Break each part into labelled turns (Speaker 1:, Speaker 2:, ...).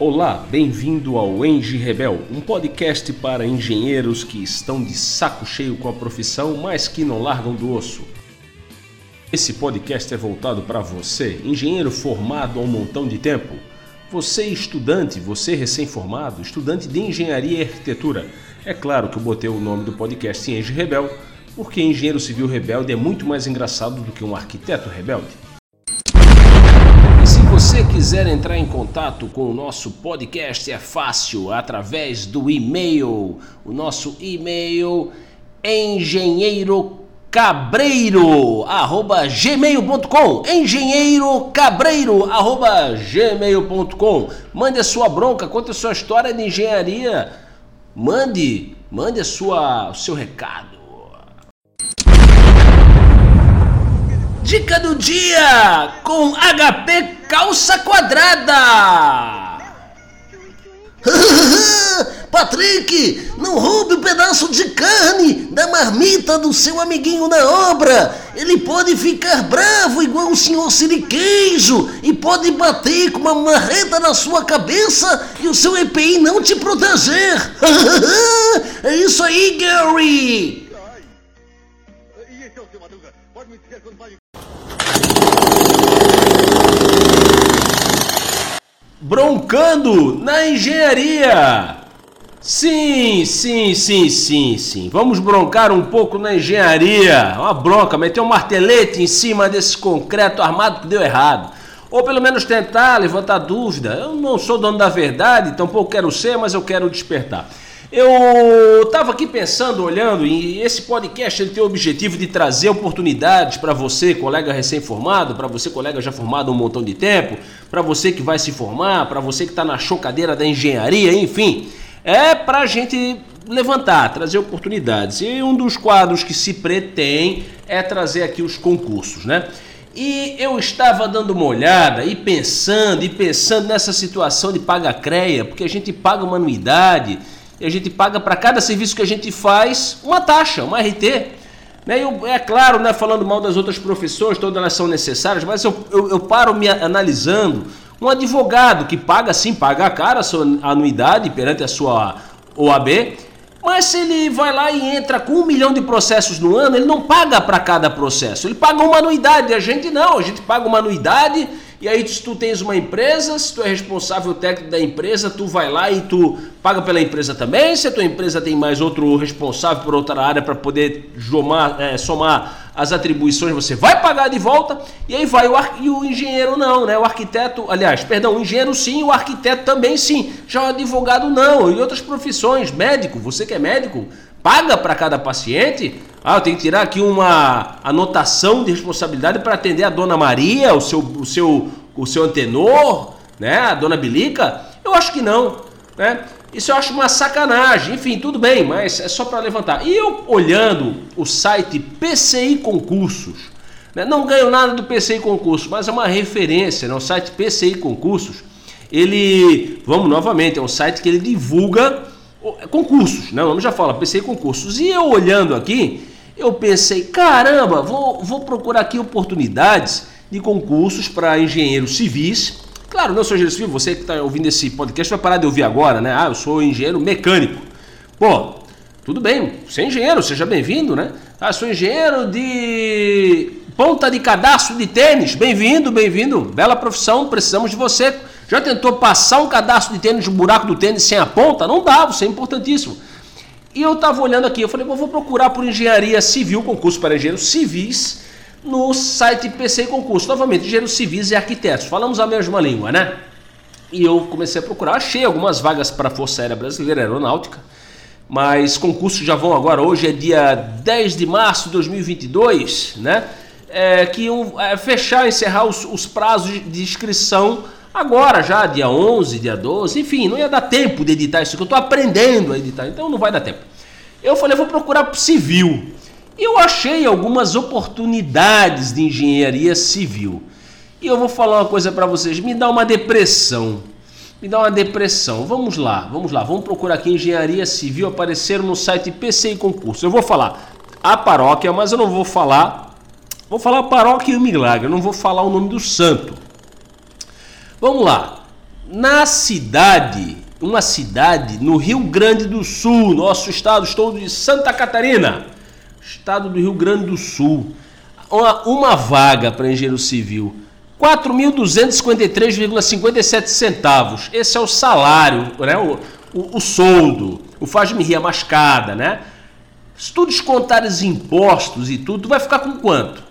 Speaker 1: Olá, bem-vindo ao Engie Rebel, um podcast para engenheiros que estão de saco cheio com a profissão, mas que não largam do osso. Esse podcast é voltado para você, engenheiro formado há um montão de tempo. Você estudante, você recém-formado, estudante de engenharia e arquitetura. É claro que eu botei o nome do podcast em Engie Rebel, porque engenheiro civil rebelde é muito mais engraçado do que um arquiteto rebelde quiser entrar em contato com o nosso podcast, é fácil, através do e-mail. O nosso e-mail engenheiro cabreiro arroba gmail.com arroba gmail.com mande a sua bronca conte a sua história de engenharia. Mande mande a sua o seu recado Dica do dia com HP Calça Quadrada.
Speaker 2: Patrick, não roube o um pedaço de carne da marmita do seu amiguinho na obra. Ele pode ficar bravo igual o senhor Siriqueijo e pode bater com uma marreta na sua cabeça e o seu EPI não te proteger. é isso aí, Gary.
Speaker 1: Broncando na engenharia. Sim, sim, sim, sim, sim. Vamos broncar um pouco na engenharia. Uma bronca, meter um martelete em cima desse concreto armado que deu errado. Ou pelo menos tentar levantar dúvida. Eu não sou dono da verdade, tampouco quero ser, mas eu quero despertar. Eu estava aqui pensando, olhando, e esse podcast ele tem o objetivo de trazer oportunidades para você, colega recém-formado, para você, colega já formado há um montão de tempo, para você que vai se formar, para você que está na chocadeira da engenharia, enfim. É para a gente levantar, trazer oportunidades. E um dos quadros que se pretém é trazer aqui os concursos, né? E eu estava dando uma olhada e pensando, e pensando nessa situação de paga-creia, porque a gente paga uma anuidade e a gente paga para cada serviço que a gente faz uma taxa, uma RT. Né? Eu, é claro, né, falando mal das outras profissões, todas elas são necessárias, mas eu, eu, eu paro me analisando um advogado que paga sim, paga a cara a sua anuidade perante a sua OAB, mas se ele vai lá e entra com um milhão de processos no ano, ele não paga para cada processo, ele paga uma anuidade. A gente não, a gente paga uma anuidade e aí se tu tens uma empresa, se tu é responsável técnico da empresa, tu vai lá e tu paga pela empresa também. Se a tua empresa tem mais outro responsável por outra área para poder somar, é, somar as atribuições, você vai pagar de volta. E aí vai o, e o engenheiro não, né? O arquiteto, aliás, perdão, o engenheiro sim, o arquiteto também sim. Já o advogado não. E outras profissões, médico, você que é médico, paga para cada paciente ah, eu tenho que tirar aqui uma anotação de responsabilidade para atender a dona Maria, o seu, o seu, o seu antenor, né? A dona Bilica? Eu acho que não, né? Isso eu acho uma sacanagem. Enfim, tudo bem, mas é só para levantar. E eu olhando o site PCI Concursos, né? não ganho nada do PCI Concursos, mas é uma referência, né? o site PCI Concursos. Ele, vamos novamente, é um site que ele divulga concursos, né? O nome já fala, PCI Concursos. E eu olhando aqui, eu pensei, caramba, vou, vou procurar aqui oportunidades de concursos para engenheiros civis. Claro, não sou engenheiro civil, você que está ouvindo esse podcast vai parar de ouvir agora, né? Ah, eu sou engenheiro mecânico. Pô, tudo bem, você é engenheiro, seja bem-vindo, né? Ah, sou engenheiro de ponta de cadastro de tênis, bem-vindo, bem-vindo, bela profissão, precisamos de você. Já tentou passar um cadastro de tênis no buraco do tênis sem a ponta? Não dá, você é importantíssimo. E eu estava olhando aqui, eu falei, vou procurar por engenharia civil, concurso para engenheiros civis, no site PC Concurso. Novamente, engenheiros civis e arquitetos. Falamos a mesma língua, né? E eu comecei a procurar, achei algumas vagas para a Força Aérea Brasileira Aeronáutica, mas concursos já vão agora, hoje é dia 10 de março de 2022, né? É, que iam é, fechar, encerrar os, os prazos de inscrição Agora já, dia 11, dia 12, enfim, não ia dar tempo de editar isso que eu estou aprendendo a editar, então não vai dar tempo. Eu falei, vou procurar civil. E eu achei algumas oportunidades de engenharia civil. E eu vou falar uma coisa para vocês, me dá uma depressão. Me dá uma depressão. Vamos lá, vamos lá. Vamos procurar aqui engenharia civil aparecer no site PC e concurso. Eu vou falar a paróquia, mas eu não vou falar. Vou falar paróquia e o milagre, eu não vou falar o nome do santo. Vamos lá. na cidade, uma cidade no Rio Grande do Sul, nosso estado, estou de Santa Catarina, estado do Rio Grande do Sul, uma, uma vaga para engenheiro civil, 4.253,57 centavos. Esse é o salário, né? o, o, o soldo, o faz-me rir a mascada, né? Se tu descontares impostos e tudo, tu vai ficar com quanto?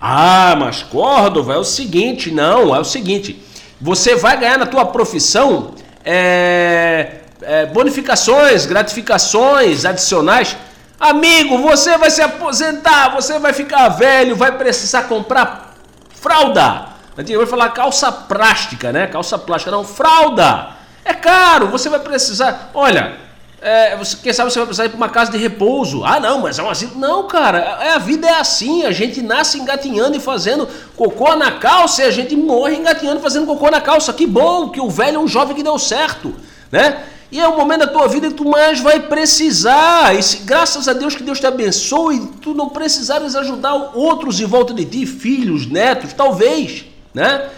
Speaker 1: Ah, mas Córdova, é o seguinte, não, é o seguinte, você vai ganhar na tua profissão é, é, bonificações, gratificações adicionais. Amigo, você vai se aposentar, você vai ficar velho, vai precisar comprar fralda. Antigamente falar calça plástica, né? Calça plástica, não, fralda. É caro, você vai precisar. Olha, é, você, quem sabe você vai precisar ir para uma casa de repouso. Ah, não, mas é um asilo. Não, cara, é, a vida é assim. A gente nasce engatinhando e fazendo cocô na calça e a gente morre engatinhando e fazendo cocô na calça. Que bom que o velho é um jovem que deu certo, né? E é o momento da tua vida que tu mais vai precisar. E se, graças a Deus que Deus te abençoe, tu não precisares ajudar outros em volta de ti, filhos, netos, talvez, né?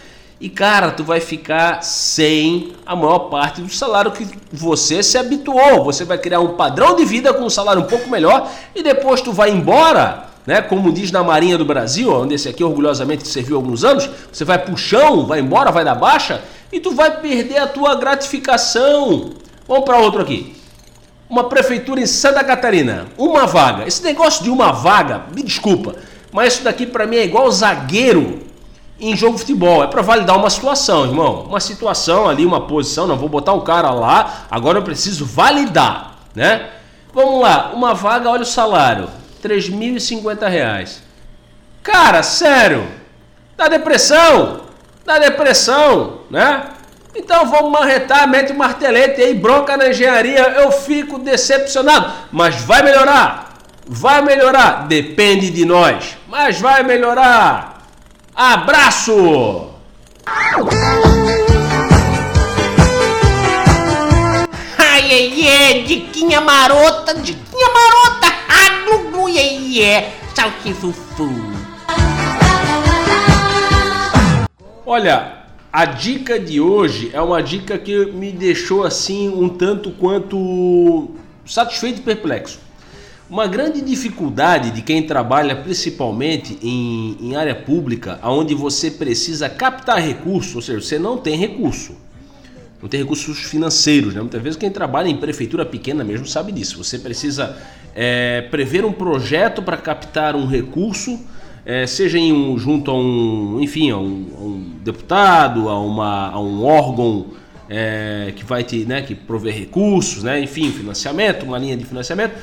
Speaker 1: E cara, tu vai ficar sem a maior parte do salário que você se habituou. Você vai criar um padrão de vida com um salário um pouco melhor e depois tu vai embora, né? Como diz na Marinha do Brasil, onde esse aqui orgulhosamente serviu alguns anos, você vai pro chão, vai embora, vai dar baixa e tu vai perder a tua gratificação. Vamos para outro aqui. Uma prefeitura em Santa Catarina, uma vaga. Esse negócio de uma vaga, me desculpa, mas isso daqui para mim é igual zagueiro em jogo de futebol. É para validar uma situação, irmão. Uma situação ali, uma posição. Não vou botar um cara lá. Agora eu preciso validar, né? Vamos lá. Uma vaga, olha o salário: 3.050 reais. Cara, sério? Dá depressão? Dá depressão, né? Então vamos marretar, mete o martelete aí, bronca na engenharia. Eu fico decepcionado. Mas vai melhorar. Vai melhorar. Depende de nós. Mas vai melhorar. Abraço!
Speaker 2: Ai, ai, é, diquinha marota, diquinha marota, aglu, glu, ai, é, salsifufu.
Speaker 1: Olha, a dica de hoje é uma dica que me deixou assim um tanto quanto satisfeito e perplexo. Uma grande dificuldade de quem trabalha principalmente em, em área pública, onde você precisa captar recursos, ou seja, você não tem recurso, não tem recursos financeiros. Né? Muitas vezes quem trabalha em prefeitura pequena mesmo sabe disso. Você precisa é, prever um projeto para captar um recurso, é, seja em um, junto a um, enfim, a um, a um deputado, a, uma, a um órgão é, que vai te, né, que prover recursos, né, enfim, financiamento, uma linha de financiamento.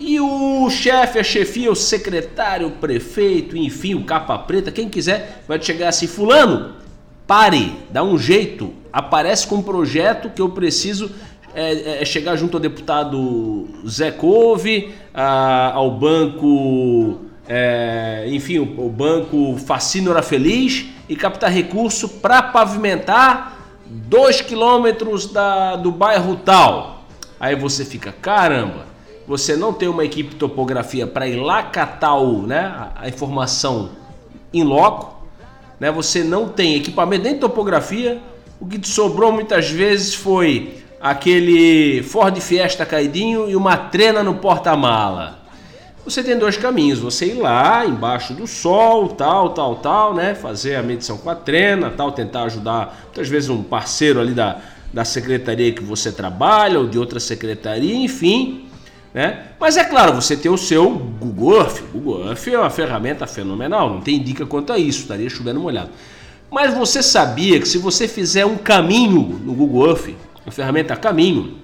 Speaker 1: E o chefe, a chefia, o secretário, o prefeito, enfim, o capa preta, quem quiser, vai chegar assim: Fulano, pare, dá um jeito, aparece com um projeto que eu preciso é, é, é chegar junto ao deputado Zé Couve, a, ao banco, é, enfim, o, o banco Facínora Feliz e captar recurso para pavimentar dois quilômetros da, do bairro tal. Aí você fica, caramba, você não tem uma equipe topografia para ir lá catar o, né, a, a informação em loco, né? Você não tem equipamento nem topografia. O que te sobrou muitas vezes foi aquele Ford Fiesta caidinho e uma trena no porta-mala. Você tem dois caminhos, você ir lá embaixo do sol, tal, tal, tal, né? Fazer a medição com a trena, tal, tentar ajudar, muitas vezes um parceiro ali da, da secretaria que você trabalha ou de outra secretaria, enfim, né? Mas é claro, você tem o seu Google Earth. Google Earth é uma ferramenta fenomenal, não tem dica quanto a isso, estaria chovendo molhado. Mas você sabia que se você fizer um caminho no Google Earth, a ferramenta Caminho,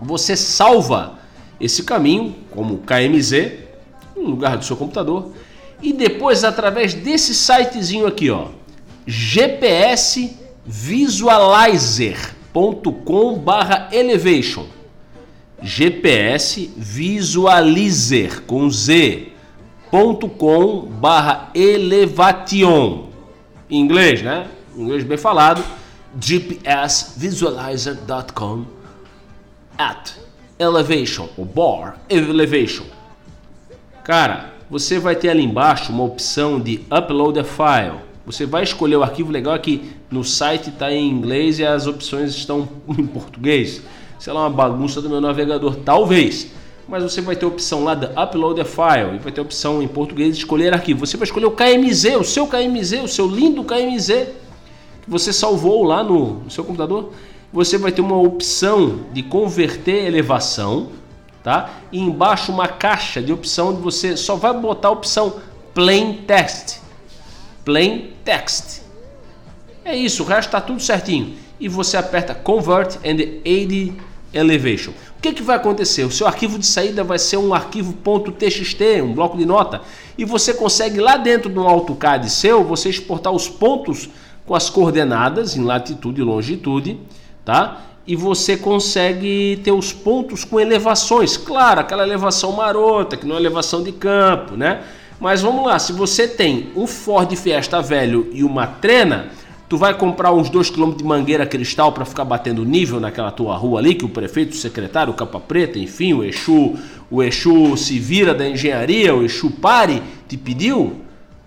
Speaker 1: você salva esse caminho como KMZ no lugar do seu computador e depois através desse sitezinho aqui, ó, gpsvisualizer.com/elevation GPS Visualizer com z.com barra elevation. Em inglês, né? Inglês bem falado. gpsvisualizer.com at elevation, o bar elevation. Cara, você vai ter ali embaixo uma opção de upload a file. Você vai escolher o arquivo legal aqui no site está em inglês e as opções estão em português. Sei lá, uma bagunça do meu navegador, talvez. Mas você vai ter a opção lá de Upload a File e vai ter a opção em português de escolher arquivo. Você vai escolher o KMZ, o seu KMZ, o seu lindo KMZ que você salvou lá no, no seu computador. Você vai ter uma opção de converter elevação, tá? E embaixo uma caixa de opção de você só vai botar a opção Plain Text plain text. É isso, o resto está tudo certinho. E você aperta Convert and Add Elevation. O que, que vai acontecer? O seu arquivo de saída vai ser um arquivo .txt, um bloco de nota, e você consegue lá dentro de um AutoCAD seu, você exportar os pontos com as coordenadas em latitude e longitude, tá? E você consegue ter os pontos com elevações, claro, aquela elevação marota, que não é elevação de campo, né? Mas vamos lá, se você tem um Ford Fiesta velho e uma trena, tu vai comprar uns 2 km de mangueira cristal para ficar batendo nível naquela tua rua ali, que o prefeito, o secretário, o capa preta, enfim, o Exu, o Exu se vira da engenharia, o Exu pare, te pediu?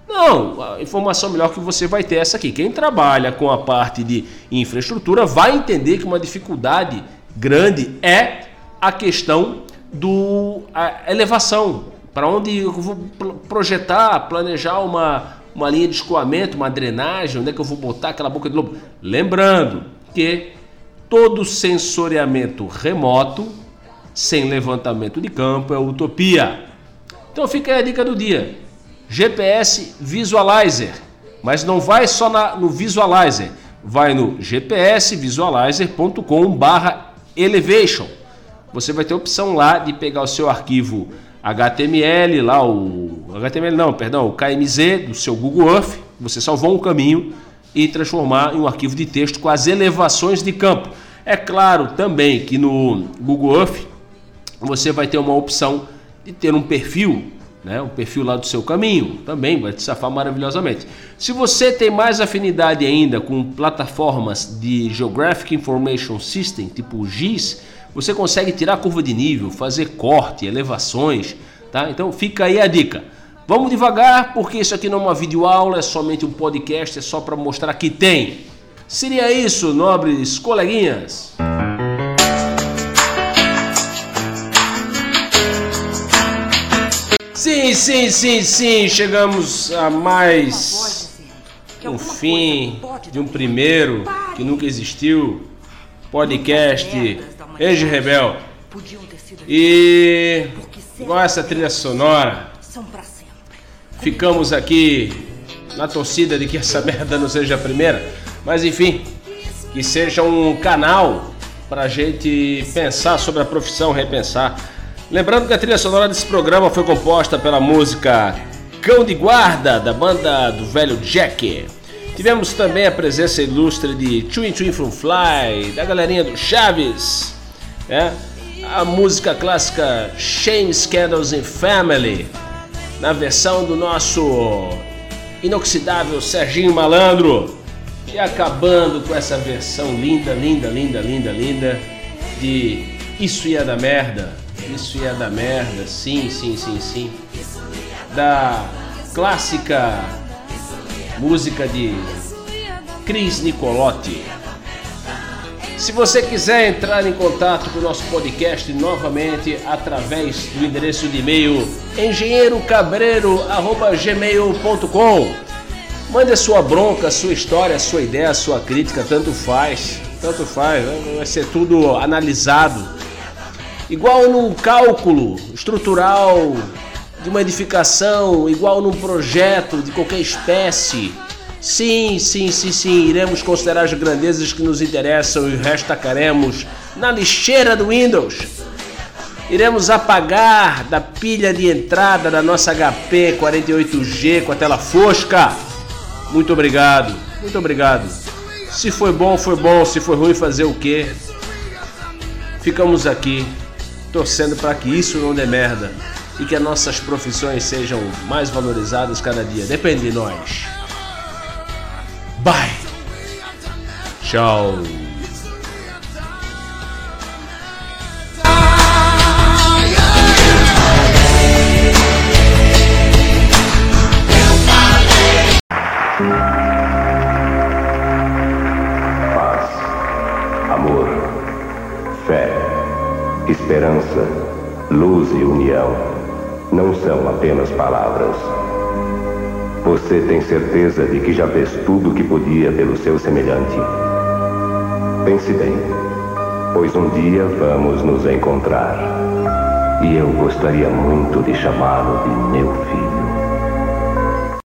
Speaker 1: Não, a informação melhor que você vai ter é essa aqui. Quem trabalha com a parte de infraestrutura vai entender que uma dificuldade grande é a questão do a elevação, para onde eu vou projetar, planejar uma, uma linha de escoamento, uma drenagem, onde é que eu vou botar aquela boca de lobo. Lembrando que todo sensoriamento remoto, sem levantamento de campo, é utopia. Então fica aí a dica do dia: GPS Visualizer. Mas não vai só na, no Visualizer, vai no gpsvisualizer.com/elevation. Você vai ter a opção lá de pegar o seu arquivo HTML, lá o. HTML não, perdão, o KMZ do seu Google Earth, você salvou um caminho e transformar em um arquivo de texto com as elevações de campo. É claro também que no Google Earth você vai ter uma opção de ter um perfil, né, um perfil lá do seu caminho, também vai te safar maravilhosamente. Se você tem mais afinidade ainda com plataformas de Geographic Information System, tipo GIS, você consegue tirar curva de nível, fazer corte, elevações, tá? Então fica aí a dica. Vamos devagar, porque isso aqui não é uma videoaula, é somente um podcast, é só para mostrar que tem. Seria isso, nobres coleguinhas. Sim, sim, sim, sim, chegamos a mais um fim de um primeiro que nunca existiu, podcast Eje Rebel. E com essa trilha sonora, ficamos aqui na torcida de que essa merda não seja a primeira, mas enfim, que seja um canal para a gente pensar sobre a profissão, repensar. Lembrando que a trilha sonora desse programa foi composta pela música Cão de Guarda, da banda do velho Jack. Tivemos também a presença ilustre de Twin Twin From Fly, da galerinha do Chaves, é, a música clássica Shame, Scandals and Family, na versão do nosso inoxidável Serginho Malandro. E acabando com essa versão linda, linda, linda, linda, linda de Isso ia da merda. Isso ia da merda, sim, sim, sim, sim. Da clássica música de Cris Nicolotti. Se você quiser entrar em contato com o nosso podcast novamente através do endereço de e-mail engenheirocabreiro@gmail.com, mande a sua bronca, a sua história, a sua ideia, a sua crítica, tanto faz, tanto faz, né? vai ser tudo analisado. Igual num cálculo estrutural de uma edificação, igual num projeto de qualquer espécie Sim, sim, sim, sim, iremos considerar as grandezas que nos interessam e o resto tacaremos na lixeira do Windows. Iremos apagar da pilha de entrada da nossa HP 48G com a tela fosca. Muito obrigado, muito obrigado. Se foi bom, foi bom. Se foi ruim, fazer o quê? Ficamos aqui torcendo para que isso não dê merda e que as nossas profissões sejam mais valorizadas cada dia. Depende de nós. Bye. Tchau. Paz, amor, fé,
Speaker 3: esperança, luz e união não são apenas palavras você tem certeza de que já fez tudo o que podia pelo seu semelhante? Pense bem, pois um dia vamos nos encontrar. E eu gostaria muito de chamá-lo de meu filho.